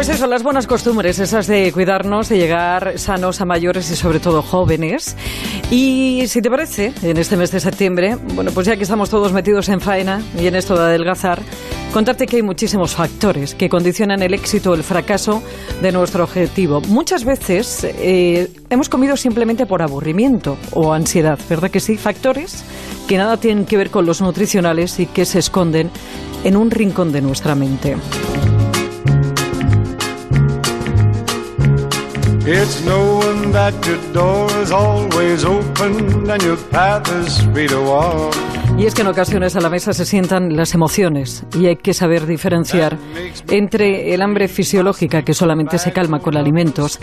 Pues eso, las buenas costumbres, esas de cuidarnos, de llegar sanos a mayores y sobre todo jóvenes. Y si te parece, en este mes de septiembre, bueno, pues ya que estamos todos metidos en faena y en esto de adelgazar, contarte que hay muchísimos factores que condicionan el éxito o el fracaso de nuestro objetivo. Muchas veces eh, hemos comido simplemente por aburrimiento o ansiedad, ¿verdad que sí? Factores que nada tienen que ver con los nutricionales y que se esconden en un rincón de nuestra mente. It's knowing that your door is always open and your path is free to walk. Y es que en ocasiones a la mesa se sientan las emociones y hay que saber diferenciar entre el hambre fisiológica que solamente se calma con alimentos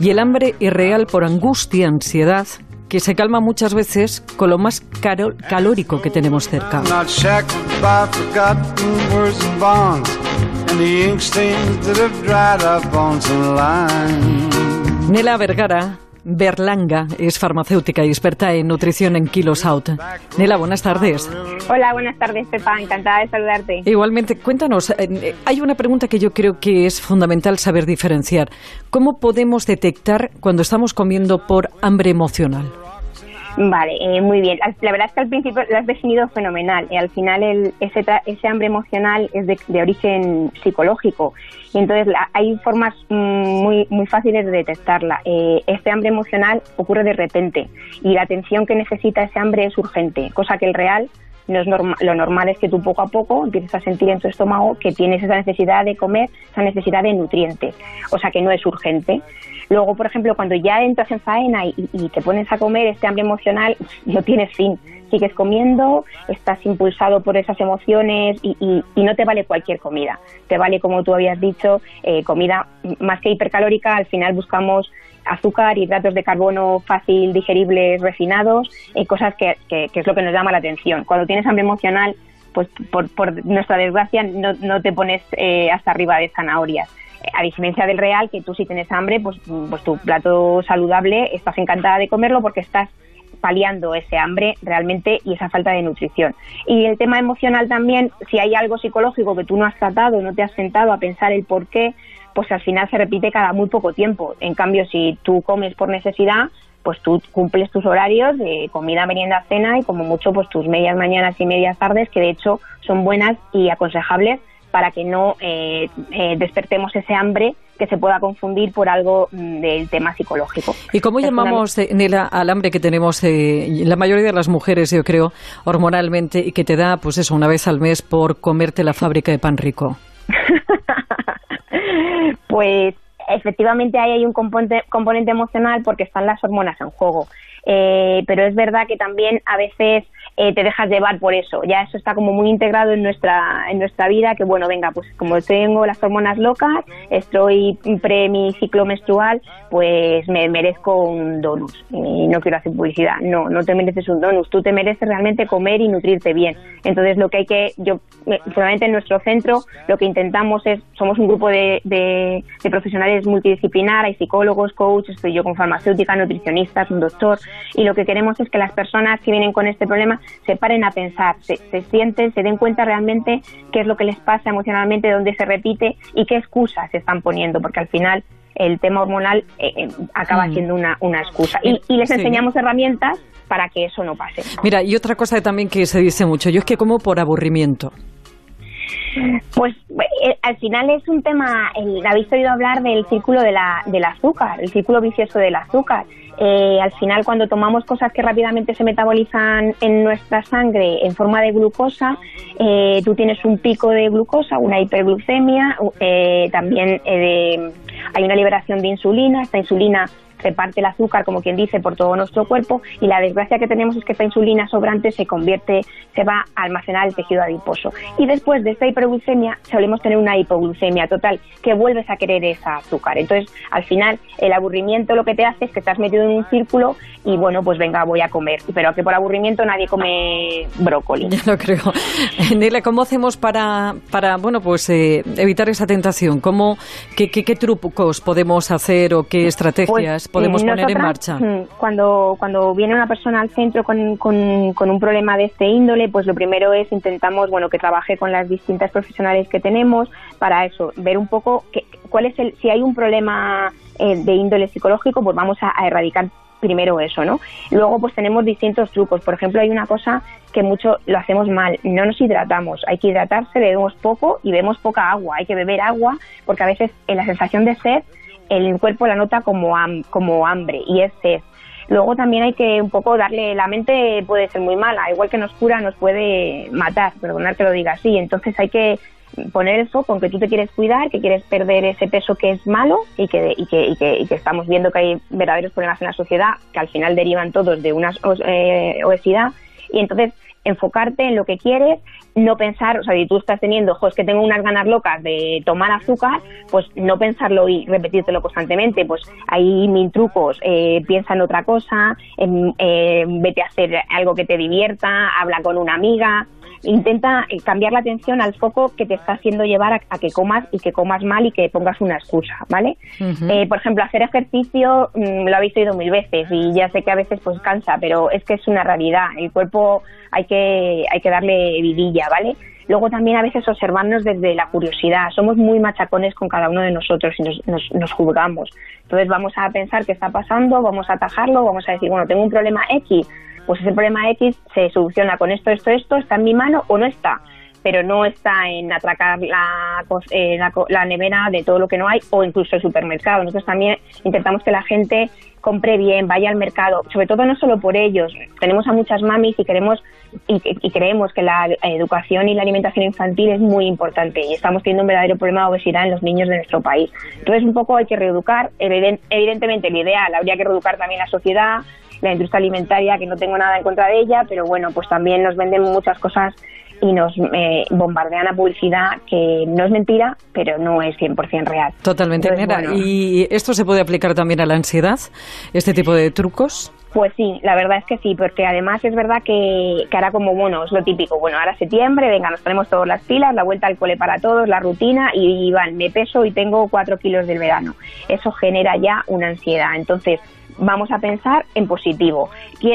y el hambre irreal por angustia, ansiedad que se calma muchas veces con lo más calórico que tenemos cerca. Nela Vergara Berlanga es farmacéutica y experta en nutrición en Kilos Out. Nela, buenas tardes. Hola, buenas tardes, Pepa. Encantada de saludarte. Igualmente, cuéntanos, eh, hay una pregunta que yo creo que es fundamental saber diferenciar. ¿Cómo podemos detectar cuando estamos comiendo por hambre emocional? Vale, eh, muy bien. La verdad es que al principio lo has definido fenomenal. Y al final el, ese, ese hambre emocional es de, origen psicológico. Y entonces hay formas mm, muy, muy fáciles de detectarla. Eh, este hambre emocional ocurre de repente y la atención que necesita ese hambre es urgente, cosa que el real no es lo normal es que tú poco a poco empieces a sentir en tu estómago que tienes esa necesidad de comer, esa necesidad de nutrientes, o sea que no es urgente. Luego, por ejemplo, cuando ya entras en faena y, te pones a comer, este hambre emocional no tienes fin. Sigues comiendo, estás impulsado por esas emociones y, no te vale cualquier comida. Te vale, como tú habías dicho, eh, comida más que hipercalórica. Al final buscamos azúcar, hidratos de carbono fácil, digeribles, refinados, eh, cosas que, es lo que nos llama la atención. Cuando tienes hambre emocional, pues por, nuestra desgracia no, no te pones eh, hasta arriba de zanahorias a diferencia del real, que tú si tienes hambre, pues, pues tu plato saludable, estás encantada de comerlo porque estás paliando ese hambre realmente y esa falta de nutrición. Y el tema emocional también, si hay algo psicológico que tú no has tratado, no te has sentado a pensar el por qué, pues al final se repite cada muy poco tiempo. En cambio, si tú comes por necesidad, pues tú cumples tus horarios de comida, merienda, cena y como mucho pues tus medias mañanas y medias tardes, que de hecho son buenas y aconsejables para que no eh, eh, despertemos ese hambre que se pueda confundir por algo mm, del tema psicológico. ¿Y cómo llamamos, eh, Nela, al hambre que tenemos la mayoría de las mujeres, yo creo, hormonalmente, y que te da, pues eso, una vez al mes por comerte la fábrica de pan rico? pues efectivamente ahí hay un componente, componente emocional porque están las hormonas en juego. pero es verdad que también a veces eh, te dejas llevar por eso. Ya eso está como muy integrado en nuestra, en nuestra vida, que bueno, venga, pues como tengo las hormonas locas, estoy pre mi ciclo menstrual, pues me merezco un donus. Y no quiero hacer publicidad. No, no te mereces un donus. Tú te mereces realmente comer y nutrirte bien. Entonces lo que hay que, yo, solamente en nuestro centro, lo que intentamos es, somos un grupo de, de, de profesionales multidisciplinar, hay psicólogos, coaches, estoy yo con farmacéutica, nutricionistas, un doctor, y lo que queremos es que las personas que vienen con este problema se paren a pensar, se, sienten, se den cuenta realmente qué es lo que les pasa emocionalmente, dónde se repite y qué excusas se están poniendo, porque al final el tema hormonal eh, eh, acaba mm. siendo una, una excusa. Y, les enseñamos herramientas para que eso no pase. Mira, y otra cosa también que se dice mucho, yo es que como por aburrimiento. Pues eh, al final es un tema, habéis oído hablar del círculo de la, del azúcar, el círculo vicioso del azúcar. Eh, al final cuando tomamos cosas que rápidamente se metabolizan en nuestra sangre en forma de glucosa, eh, tú tienes un pico de glucosa, una hiperglucemia, también hay una liberación de insulina, esta insulina reparte el azúcar, como quien dice, por todo nuestro cuerpo y la desgracia que tenemos es que esta insulina sobrante se convierte, se va a almacenar el tejido adiposo. Y después de esta hiperglucemia solemos tener una hipoglucemia total, que vuelves a querer esa azúcar. Entonces, al final, el aburrimiento lo que te hace es que estás metido en un círculo y bueno, pues venga, voy a comer. Pero que por aburrimiento nadie come brócoli. Ya lo creo. Nele, ¿cómo hacemos para, para bueno, pues eh, evitar esa tentación? ¿Cómo, qué, qué, trucos podemos hacer o qué estrategias? Pues, podemos poner en marcha? Mm, cuando, cuando viene una persona al centro con, con, un problema de este índole, pues lo primero es intentamos bueno que trabaje con las distintas profesionales que tenemos para eso, ver un poco qué, cuál es el, si hay un problema eh, de índole psicológico, pues vamos a, erradicar primero eso, ¿no? Luego pues tenemos distintos trucos. Por ejemplo, hay una cosa que mucho lo hacemos mal, no nos hidratamos. Hay que hidratarse, bebemos poco y bebemos poca agua. Hay que beber agua porque a veces en la sensación de sed el cuerpo la nota como, como hambre y es sed. Luego también hay que un poco darle, la mente puede ser muy mala, igual que nos cura, nos puede matar, perdonar que lo diga así. Entonces hay que poner el foco en que tú te quieres cuidar, que quieres perder ese peso que es malo y que, y que, y que, estamos viendo que hay verdaderos problemas en la sociedad que al final derivan todos de una eh, obesidad. Y entonces enfocarte en lo que quieres, no pensar, o sea, si tú estás teniendo, ojo, es que tengo unas ganas locas de tomar azúcar, pues no pensarlo y repetírtelo constantemente, pues hay mil trucos, eh, piensa en otra cosa, eh, vete a hacer algo que te divierta, habla con una amiga, intenta eh, cambiar la atención al foco que te está haciendo llevar a, que comas y que comas mal y que pongas una excusa, ¿vale? Eh, por ejemplo, hacer ejercicio mm, lo habéis oído mil veces y ya sé que a veces pues cansa, pero es que es una realidad. El cuerpo hay que, hay que darle vidilla, ¿vale? Luego también a veces observarnos desde la curiosidad. Somos muy machacones con cada uno de nosotros y nos, nos, nos, juzgamos. Entonces vamos a pensar qué está pasando, vamos a atajarlo, vamos a decir, bueno, tengo un problema X, pues ese problema X se soluciona con esto, esto, esto, está en mi mano o no está, pero no está en atracar la, eh, la, nevera de todo lo que no hay o incluso el supermercado. Nosotros también intentamos que la gente compre bien, vaya al mercado, sobre todo no solo por ellos. Tenemos a muchas mamis y queremos y, creemos que la educación y la alimentación infantil es muy importante y estamos teniendo un verdadero problema de obesidad en los niños de nuestro país. Entonces un poco hay que reeducar, evidentemente el ideal habría que reeducar también la sociedad, la industria alimentaria, que no tengo nada en contra de ella, pero bueno, pues también nos venden muchas cosas y nos eh, bombardean a publicidad que no es mentira, pero no es 100% real. Totalmente. ¿Y esto se puede aplicar también a la ansiedad? ¿Este tipo de trucos? Pues sí, la verdad es que sí, porque además es verdad que, que ahora como, bueno, es lo típico, bueno, ahora septiembre, venga, nos ponemos todas las pilas, la vuelta al cole para todos, la rutina, y, y van, me peso y tengo cuatro kilos del verano. Eso genera ya una ansiedad. Entonces, vamos a pensar en positivo.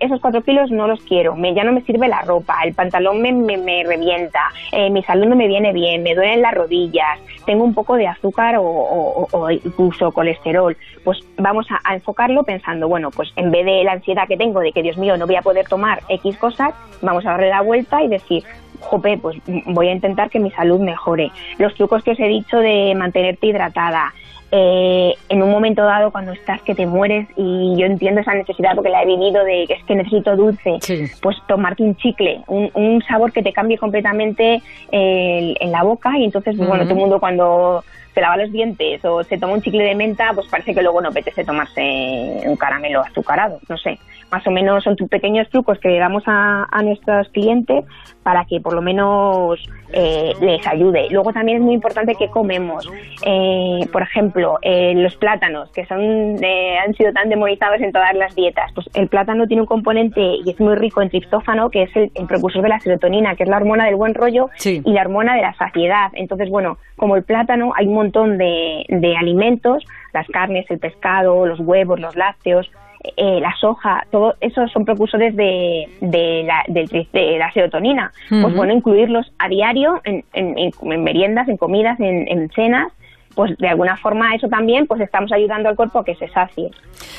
Esos cuatro kilos no los quiero, me, ya no me sirve la ropa, el pantalón me, me, revienta, eh, mi salud no me viene bien, me duelen las rodillas, tengo un poco de azúcar o, incluso colesterol. Pues vamos a, enfocarlo pensando, bueno, pues en vez de la ansiedad que tengo de que, Dios mío, no voy a poder tomar X cosas, vamos a darle la vuelta y decir, jope, pues voy a intentar que mi salud mejore. Los trucos que os he dicho de mantenerte hidratada, eh, en un momento dado cuando estás que te mueres y yo entiendo esa necesidad porque la he vivido de que es que necesito dulce, pues tomarte un chicle, un, sabor que te cambie completamente eh, en la boca y entonces, pues, bueno, todo el mundo cuando se lava los dientes o se toma un chicle de menta, pues parece que luego no apetece tomarse un caramelo azucarado, no sé. Más o menos son pequeños trucos que le damos a, a nuestros clientes para que por lo menos eh, les ayude. Luego también es muy importante que comemos. Eh, por ejemplo, eh, los plátanos, que son han sido tan demonizados en todas las dietas. Pues el plátano tiene un componente y es muy rico en triptófano, que es el, precursor de la serotonina, que es la hormona del buen rollo y la hormona de la saciedad. Entonces, bueno, como el plátano, hay un montón de, de alimentos, las carnes, el pescado, los huevos, los lácteos, eh, la soja, todo eso son precursores de, de, la, de, la serotonina. Pues bueno, incluirlos a diario en, en, meriendas, en comidas, en, cenas, pues de alguna forma eso también pues estamos ayudando al cuerpo a que se sacie.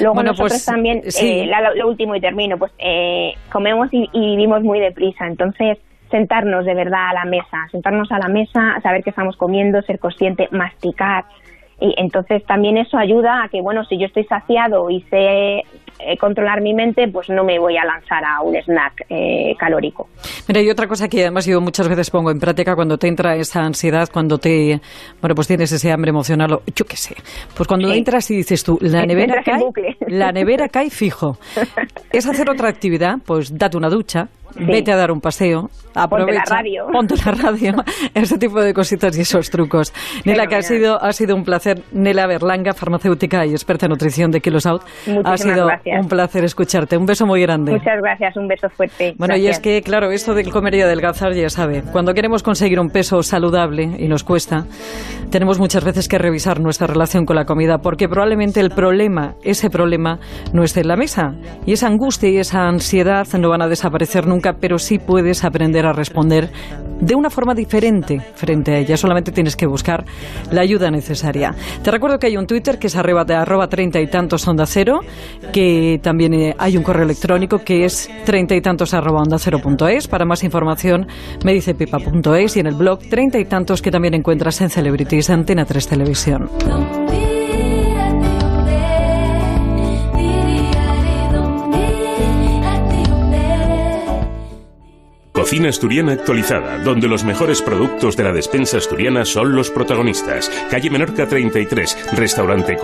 Luego nosotros pues, también, eh, lo último y termino, pues eh, comemos y, y, vivimos muy deprisa, entonces sentarnos de verdad a la mesa, sentarnos a la mesa, saber qué estamos comiendo, ser consciente, masticar, y entonces también eso ayuda a que, bueno, si yo estoy saciado y sé eh, controlar mi mente, pues no me voy a lanzar a un snack eh, calórico. Mira, y otra cosa que además yo muchas veces pongo en práctica cuando te entra esa ansiedad, cuando te, bueno, pues tienes ese hambre emocional, yo qué sé, pues cuando entras y dices tú, la nevera cae, la nevera cae fijo. Es hacer otra actividad, pues date una ducha, Vete a dar un paseo, aprovecha, ponte la radio, ponte la radio ese tipo de cositas y esos trucos. Nela, que ha sido, ha sido un placer. Nela Berlanga, farmacéutica y experta en nutrición de Kilos Out. ha sido gracias. Un placer escucharte. Un beso muy grande. Muchas gracias, un beso fuerte. Bueno, y es que, claro, esto del comer y adelgazar, ya sabe, cuando queremos conseguir un peso saludable y nos cuesta, tenemos muchas veces que revisar nuestra relación con la comida, porque probablemente el problema, ese problema, no esté en la mesa. Y esa angustia y esa ansiedad no van a desaparecer nunca, pero sí puedes aprender a responder de una forma diferente frente a ella. Solamente tienes que buscar la ayuda necesaria. Te recuerdo que hay un Twitter que es arroba, de arroba treinta y tantos onda cero, que también eh, hay un correo electrónico que es treinta y tantos arroba onda cero punto es. Para más información me dice pipa.es y en el blog treinta y tantos que también encuentras en Celebrities Antena 3 Televisión. Cocina asturiana actualizada, donde los mejores productos de la despensa asturiana son los protagonistas. Calle Menorca 33, restaurante